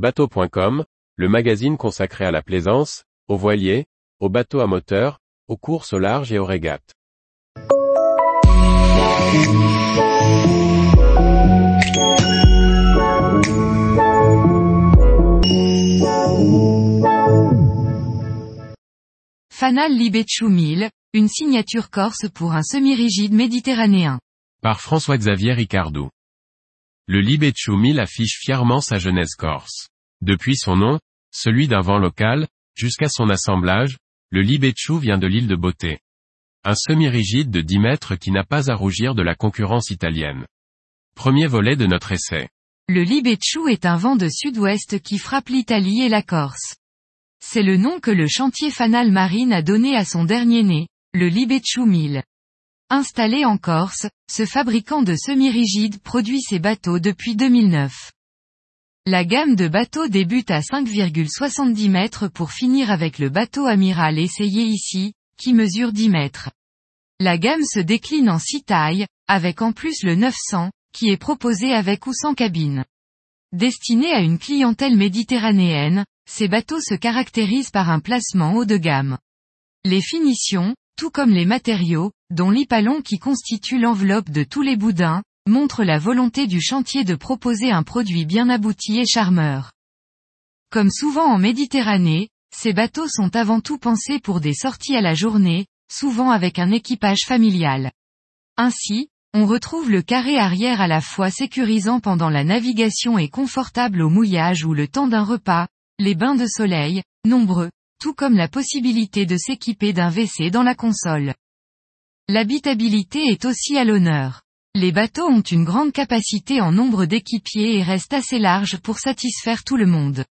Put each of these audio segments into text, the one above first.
Bateau.com, le magazine consacré à la plaisance, aux voiliers, aux bateaux à moteur, aux courses au large et aux régates. Fanal Libecciu 1000, une signature corse pour un semi-rigide méditerranéen. Par François-Xavier Ricardou. Le Libecciu 1000 affiche fièrement sa jeunesse corse. Depuis son nom, celui d'un vent local, jusqu'à son assemblage, le Libecciu vient de l'île de Beauté. Un semi-rigide de 10 mètres qui n'a pas à rougir de la concurrence italienne. Premier volet de notre essai. Le Libecciu est un vent de sud-ouest qui frappe l'Italie et la Corse. C'est le nom que le chantier Fanal Marine a donné à son dernier né, le Libecciu 1000. Installé en Corse, ce fabricant de semi-rigides produit ses bateaux depuis 2009. La gamme de bateaux débute à 5,70 mètres pour finir avec le bateau amiral essayé ici, qui mesure 10 mètres. La gamme se décline en 6 tailles, avec en plus le 900, qui est proposé avec ou sans cabine. Destiné à une clientèle méditerranéenne, ces bateaux se caractérisent par un placement haut de gamme. Les finitions, tout comme les matériaux, dont l'hypalon qui constitue l'enveloppe de tous les boudins, montrent la volonté du chantier de proposer un produit bien abouti et charmeur. Comme souvent en Méditerranée, ces bateaux sont avant tout pensés pour des sorties à la journée, souvent avec un équipage familial. Ainsi, on retrouve le carré arrière à la fois sécurisant pendant la navigation et confortable au mouillage ou le temps d'un repas, les bains de soleil, nombreux, tout comme la possibilité de s'équiper d'un WC dans la console. L'habitabilité est aussi à l'honneur. Les bateaux ont une grande capacité en nombre d'équipiers et restent assez larges pour satisfaire tout le monde.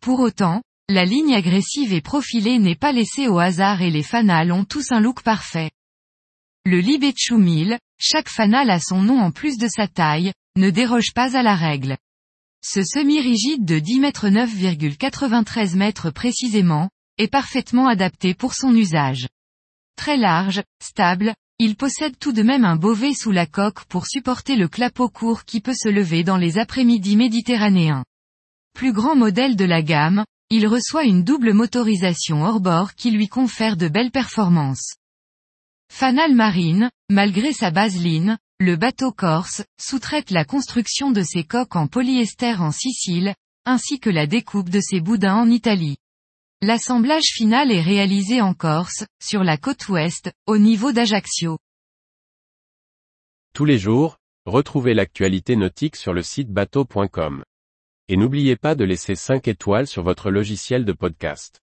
Pour autant, la ligne agressive et profilée n'est pas laissée au hasard et les fanals ont tous un look parfait. Le Libecciu 1000, chaque fanal a son nom en plus de sa taille, ne déroge pas à la règle. Ce semi-rigide de 10 mètres 9,93 mètres précisément, est parfaitement adapté pour son usage. Très large, stable, il possède tout de même un bovet sous la coque pour supporter le clapot court qui peut se lever dans les après-midi méditerranéens. Plus grand modèle de la gamme, il reçoit une double motorisation hors-bord qui lui confère de belles performances. Fanal Marine, malgré sa baseline, le bateau corse, sous-traite la construction de ses coques en polyester en Sicile, ainsi que la découpe de ses boudins en Italie. L'assemblage final est réalisé en Corse, sur la côte ouest, au niveau d'Ajaccio. Tous les jours, retrouvez l'actualité nautique sur le site bateau.com. Et n'oubliez pas de laisser 5 étoiles sur votre logiciel de podcast.